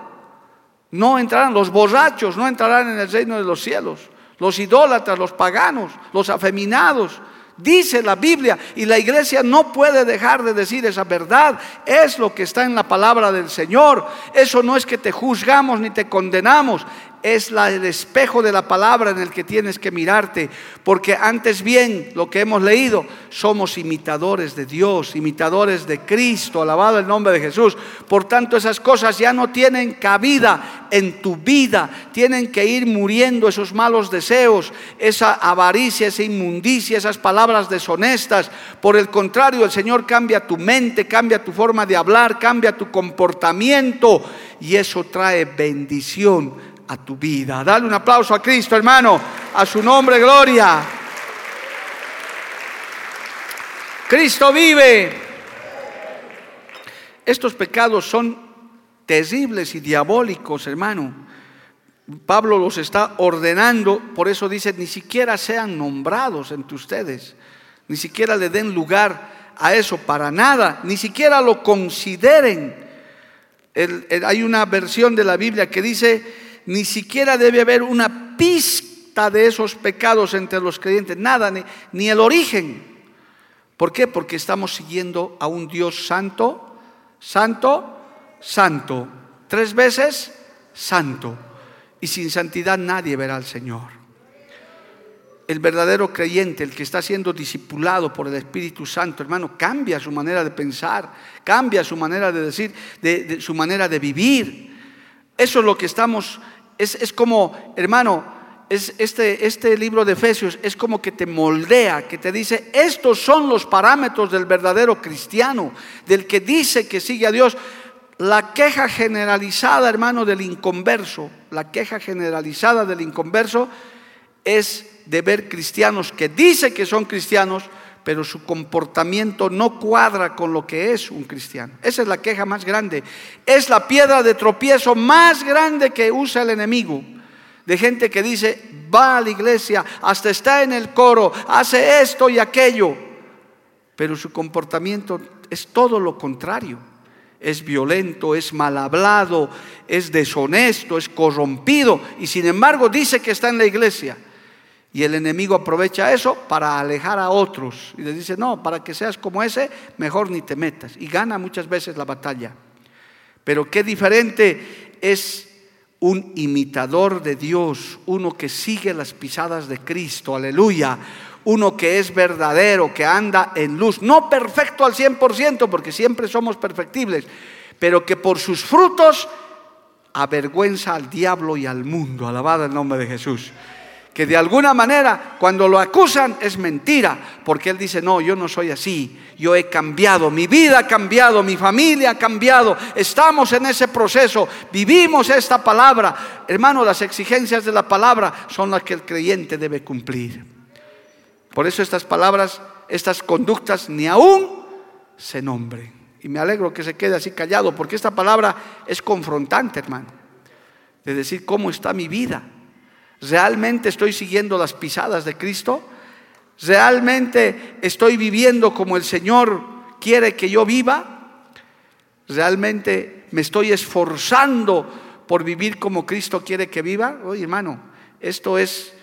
no entrarán, los borrachos no entrarán en el reino de los cielos. Los idólatras, los paganos, los afeminados, Dice la Biblia y la iglesia no puede dejar de decir esa verdad. Es lo que está en la palabra del Señor. Eso no es que te juzgamos ni te condenamos es el espejo de la palabra en el que tienes que mirarte, porque antes bien, lo que hemos leído, somos imitadores de Dios, imitadores de Cristo, alabado el nombre de Jesús. Por tanto, esas cosas ya no tienen cabida en tu vida, tienen que ir muriendo esos malos deseos, esa avaricia, esa inmundicia, esas palabras deshonestas. Por el contrario, el Señor cambia tu mente, cambia tu forma de hablar, cambia tu comportamiento y eso trae bendición a tu vida. Dale un aplauso a Cristo, hermano, a su nombre, gloria. Cristo vive. Estos pecados son terribles y diabólicos, hermano. Pablo los está ordenando, por eso dice, ni siquiera sean nombrados entre ustedes, ni siquiera le den lugar a eso para nada, ni siquiera lo consideren. hay una versión de la Biblia que dice, ni siquiera debe haber una pista de esos pecados entre los creyentes, nada, ni, el origen. ¿Por qué? Porque estamos siguiendo a un Dios santo, santo, santo. Tres veces santo. Y sin santidad nadie verá al Señor. el verdadero creyente, el que está siendo discipulado por el Espíritu Santo, hermano, cambia su manera de pensar, cambia su manera de decir, de, su manera de vivir. Eso es lo que estamos, es, es como, hermano, es este, este libro de Efesios es como que te moldea, que te dice, estos son los parámetros del verdadero cristiano, del que dice que sigue a Dios. La queja generalizada, hermano, del inconverso, la queja generalizada del inconverso es de ver cristianos que dicen que son cristianos, pero su comportamiento no cuadra con lo que es un cristiano. Esa es la queja más grande. Es la piedra de tropiezo más grande que usa el enemigo. De gente que dice, va a la iglesia, hasta está en el coro, hace esto y aquello, pero su comportamiento es todo lo contrario. Es violento, es mal hablado, es deshonesto, es corrompido y sin embargo dice que está en la iglesia. Y el enemigo aprovecha eso para alejar a otros. Y les dice, no, para que seas como ese, mejor ni te metas. Y gana muchas veces la batalla. Pero qué diferente es un imitador de Dios, uno que sigue las pisadas de Cristo, aleluya. Uno que es verdadero, que anda en luz, no perfecto al 100%, porque siempre somos perfectibles, pero que por sus frutos avergüenza al diablo y al mundo. Alabado el nombre de Jesús que de alguna manera cuando lo acusan es mentira, porque él dice, no, yo no soy así, yo he cambiado, mi vida ha cambiado, mi familia ha cambiado, estamos en ese proceso, vivimos esta palabra. Hermano, las exigencias de la palabra son las que el creyente debe cumplir. Por eso estas palabras, estas conductas, ni aún se nombren. Y me alegro que se quede así callado, porque esta palabra es confrontante, hermano, de decir cómo está mi vida ¿Realmente estoy siguiendo las pisadas de Cristo? ¿Realmente estoy viviendo como el Señor quiere que yo viva? ¿Realmente me estoy esforzando por vivir como Cristo quiere que viva? Oye, hermano, esto es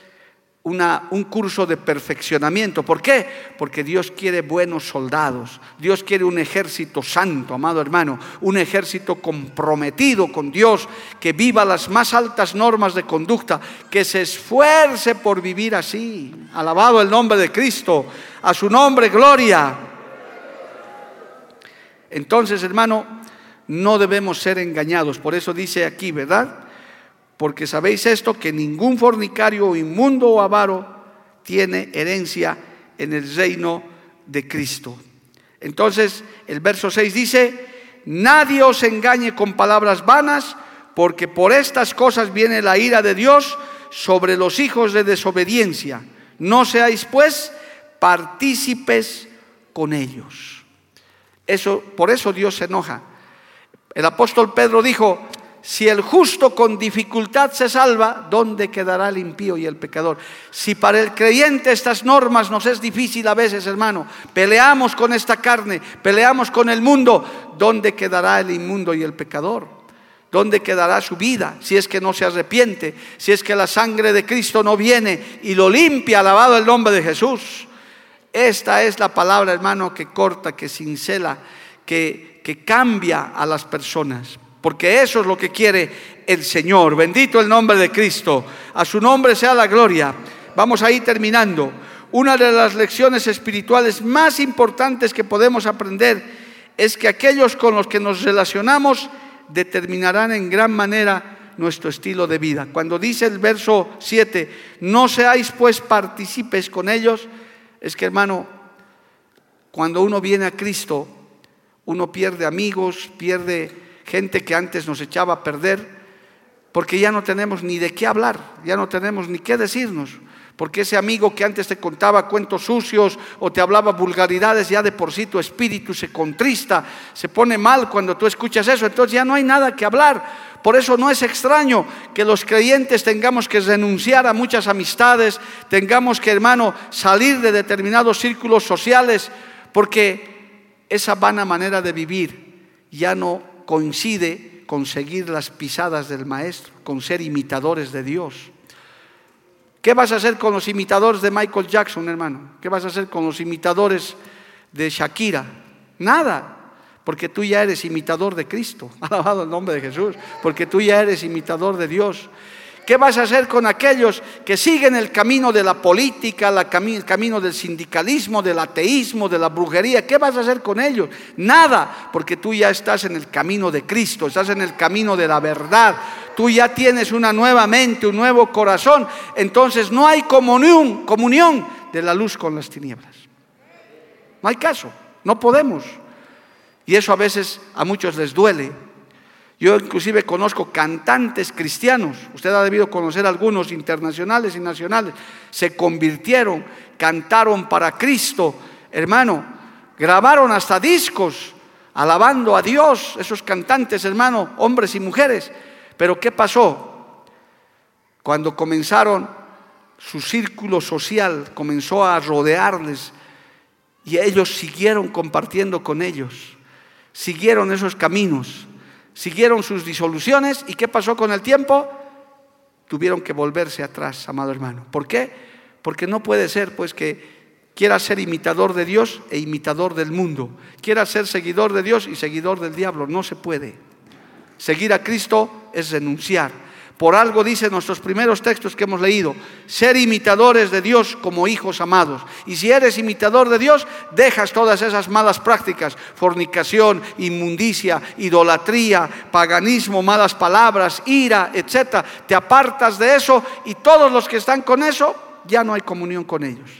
un curso de perfeccionamiento. ¿Por qué? Porque Dios quiere buenos soldados. Dios quiere un ejército santo, amado hermano, un ejército comprometido con Dios, que viva las más altas normas de conducta, que se esfuerce por vivir así. Alabado el nombre de Cristo, a su nombre gloria. Entonces, hermano, no debemos ser engañados. Por eso dice aquí, ¿verdad? Porque sabéis esto, que ningún fornicario inmundo o avaro tiene herencia en el reino de Cristo. Entonces, el verso 6 dice, nadie os engañe con palabras vanas, porque por estas cosas viene la ira de Dios sobre los hijos de desobediencia. No seáis pues partícipes con ellos. Eso, por eso Dios se enoja. El apóstol Pedro dijo, si el justo con dificultad se salva, ¿dónde quedará el impío y el pecador? Si para el creyente estas normas nos es difícil a veces, hermano, peleamos con esta carne, peleamos con el mundo, ¿dónde quedará el inmundo y el pecador? ¿Dónde quedará su vida si es que no se arrepiente? Si es que la sangre de Cristo no viene y lo limpia, alabado el nombre de Jesús. Esta es la palabra, hermano, que corta, que cincela, que, que cambia a las personas porque eso es lo que quiere el Señor. Bendito el nombre de Cristo. A su nombre sea la gloria. Vamos ahí terminando. Una de las lecciones espirituales más importantes que podemos aprender es que aquellos con los que nos relacionamos determinarán en gran manera nuestro estilo de vida. Cuando dice el verso 7, no seáis pues partícipes con ellos, es que hermano, cuando uno viene a Cristo, uno pierde amigos, pierde gente que antes nos echaba a perder, porque ya no tenemos ni de qué hablar, ya no tenemos ni qué decirnos, porque ese amigo que antes te contaba cuentos sucios o te hablaba vulgaridades, ya de por sí tu espíritu se contrista, se pone mal cuando tú escuchas eso, entonces ya no hay nada que hablar. Por eso no es extraño que los creyentes tengamos que renunciar a muchas amistades, tengamos que, hermano, salir de determinados círculos sociales, porque esa vana manera de vivir ya no coincide con seguir las pisadas del Maestro, con ser imitadores de Dios. ¿Qué vas a hacer con los imitadores de Michael Jackson, hermano? ¿Qué vas a hacer con los imitadores de Shakira? Nada, porque tú ya eres imitador de Cristo. Alabado el nombre de Jesús, porque tú ya eres imitador de Dios. ¿Qué vas a hacer con aquellos que siguen el camino de la política, el camino del sindicalismo, del ateísmo, de la brujería? ¿Qué vas a hacer con ellos? Nada, porque tú ya estás en el camino de Cristo, estás en el camino de la verdad. Tú ya tienes una nueva mente, un nuevo corazón. Entonces no hay comunión, de la luz con las tinieblas. No hay caso, no podemos. Y eso a veces a muchos les duele. Yo inclusive conozco cantantes cristianos, usted ha debido conocer algunos internacionales y nacionales, se convirtieron, cantaron para Cristo, hermano, grabaron hasta discos alabando a Dios, esos cantantes, hermano, hombres y mujeres. Pero ¿qué pasó? Cuando comenzaron, su círculo social comenzó a rodearles y ellos siguieron compartiendo con ellos, siguieron esos caminos siguieron sus disoluciones y ¿qué pasó con el tiempo? Tuvieron que volverse atrás, amado hermano. ¿Por qué? Porque no puede ser pues que quiera ser imitador de Dios e imitador del mundo, quiera ser seguidor de Dios y seguidor del diablo, no se puede. Seguir a Cristo es renunciar. Por algo dicen nuestros primeros textos que hemos leído, ser imitadores de Dios como hijos amados. Y si eres imitador de Dios, dejas todas esas malas prácticas, fornicación, inmundicia, idolatría, paganismo, malas palabras, ira, etc. Te apartas de eso y todos los que están con eso, ya no hay comunión con ellos.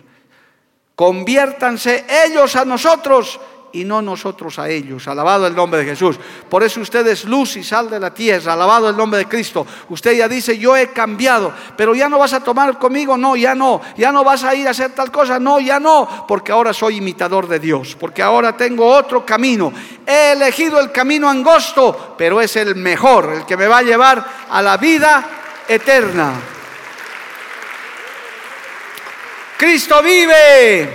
Conviértanse ellos a nosotros y no nosotros a ellos. Alabado el nombre de Jesús. Por eso usted es luz y sal de la tierra. Alabado el nombre de Cristo. Usted ya dice, yo he cambiado, pero ya no vas a tomar conmigo. No, ya no. Ya no vas a ir a hacer tal cosa. No, ya no. Porque ahora soy imitador de Dios. Porque ahora tengo otro camino. He elegido el camino angosto, pero es el mejor, el que me va a llevar a la vida eterna. Cristo vive.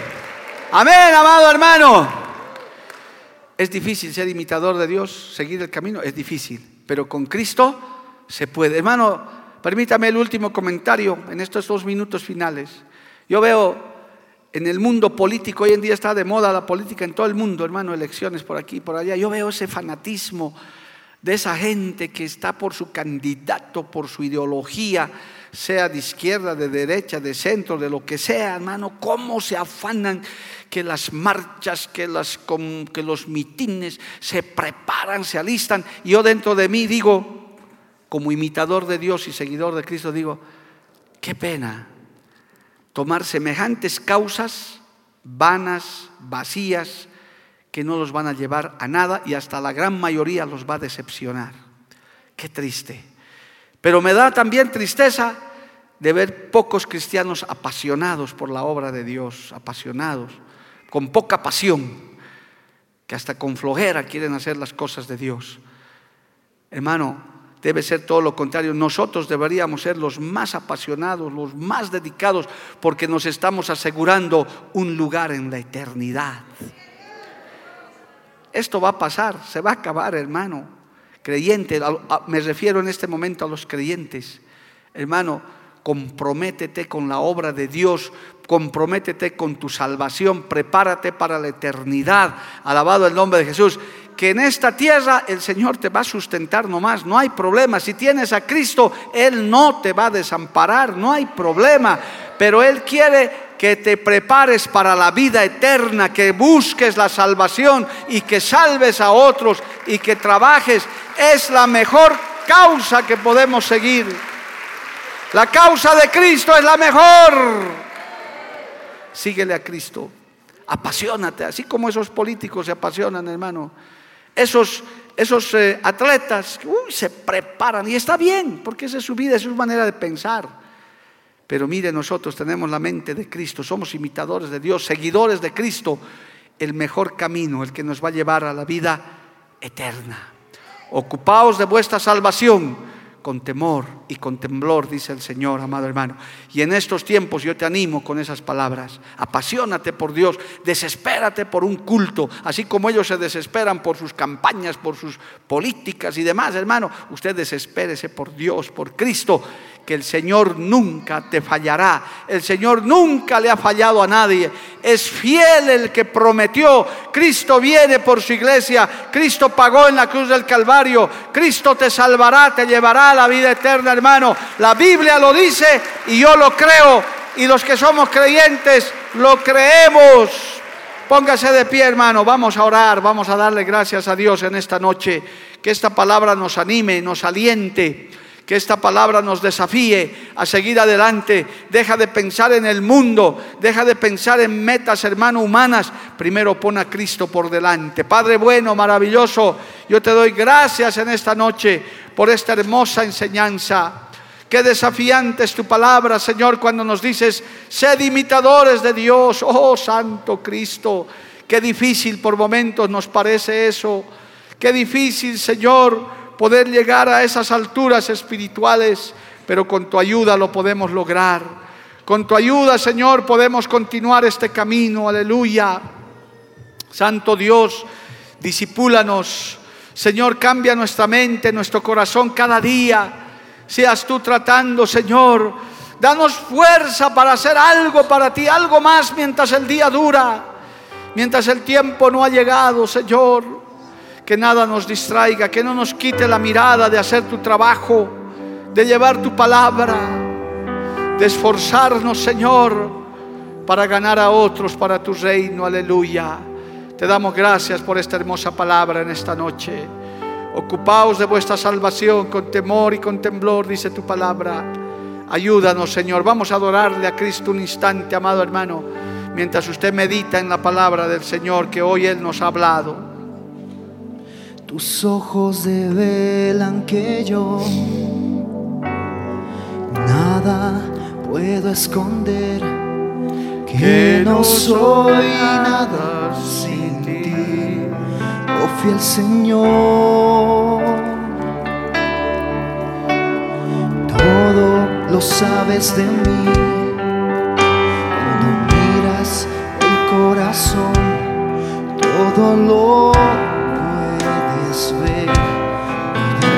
Amén, amado hermano. Es difícil ser imitador de Dios, seguir el camino, es difícil, pero con Cristo se puede. Hermano, permítame el último comentario en estos dos minutos finales. Yo veo en el mundo político, hoy en día está de moda la política en todo el mundo, hermano, elecciones por aquí, por allá. Yo veo ese fanatismo de esa gente que está por su candidato, por su ideología, sea de izquierda, de derecha, de centro, de lo que sea, hermano, cómo se afanan que las marchas, que, las, que los mitines se preparan, se alistan. Y yo dentro de mí digo, como imitador de Dios y seguidor de Cristo, digo, qué pena tomar semejantes causas vanas, vacías, que no los van a llevar a nada y hasta la gran mayoría los va a decepcionar. Qué triste. Pero me da también tristeza de ver pocos cristianos apasionados por la obra de Dios, apasionados con poca pasión, que hasta con flojera quieren hacer las cosas de Dios. Hermano, debe ser todo lo contrario. Nosotros deberíamos ser los más apasionados, los más dedicados, porque nos estamos asegurando un lugar en la eternidad. Esto va a pasar, se va a acabar, hermano. Creyente, me refiero en este momento a los creyentes. Hermano, comprométete con la obra de Dios, comprométete con tu salvación, prepárate para la eternidad. Alabado el nombre de Jesús. Que en esta tierra el Señor te va a sustentar nomás, no hay problema. Si tienes a Cristo, Él no te va a desamparar, no hay problema. Pero Él quiere que te prepares para la vida eterna, que busques la salvación y que salves a otros y que trabajes. Es la mejor causa que podemos seguir. La causa de Cristo es la mejor síguele a Cristo. Apasionate, así como esos políticos se apasionan, hermano. Esos, esos eh, atletas se preparan y está bien, porque esa es su vida, esa es su manera de pensar. Pero mire, nosotros tenemos la mente de Cristo, somos imitadores de Dios, seguidores de Cristo, el mejor camino, el que nos va a llevar a la vida eterna. Ocupaos de vuestra salvación con temor y con temblor, dice el Señor, amado hermano. Y en estos tiempos yo te animo con esas palabras. Apasionate por Dios, desespérate por un culto, así como ellos se desesperan por sus campañas, por sus políticas y demás, hermano. Usted desespérese por Dios, por Cristo, que el Señor nunca te fallará. El Señor nunca le ha fallado a nadie. Es fiel el que prometió. Cristo viene por su iglesia. Cristo pagó en la cruz del Calvario. Cristo te salvará, te llevará a la vida eterna hermano. La Biblia lo dice y yo lo creo. Y los que somos creyentes lo creemos. Póngase de pie, hermano. Vamos a orar, vamos a darle gracias a Dios en esta noche. Que esta palabra nos anime, nos aliente que esta palabra nos desafíe a seguir adelante. Deja de pensar en el mundo, deja de pensar en metas, hermano, humanas. Primero pon a Cristo por delante. Padre bueno, maravilloso, yo te doy gracias en esta noche por esta hermosa enseñanza. Qué desafiante es tu palabra, Señor, cuando nos dices, sed imitadores de Dios, oh Santo Cristo. Qué difícil por momentos nos parece eso. Qué difícil, Señor, poder llegar a esas alturas espirituales, pero con tu ayuda lo podemos lograr. Con tu ayuda, Señor, podemos continuar este camino. Aleluya. Santo Dios, disipúlanos. Señor, cambia nuestra mente, nuestro corazón cada día. Seas tú tratando, Señor. Danos fuerza para hacer algo para ti, algo más mientras el día dura, mientras el tiempo no ha llegado, Señor que nada nos distraiga, que no nos quite la mirada de hacer tu trabajo, de llevar tu palabra, de esforzarnos, Señor, para ganar a otros para tu reino. Aleluya. Te damos gracias por esta hermosa palabra en esta noche. Ocupaos de vuestra salvación con temor y con temblor, dice tu palabra. Ayúdanos, Señor. Vamos a adorarle a Cristo un instante, amado hermano, mientras usted medita en la palabra del Señor que hoy Él nos ha hablado. Tus ojos develan que yo nada puedo esconder, que no soy nada sin ti, oh fiel Señor. Todo lo sabes de mí, cuando miras el corazón, todo lo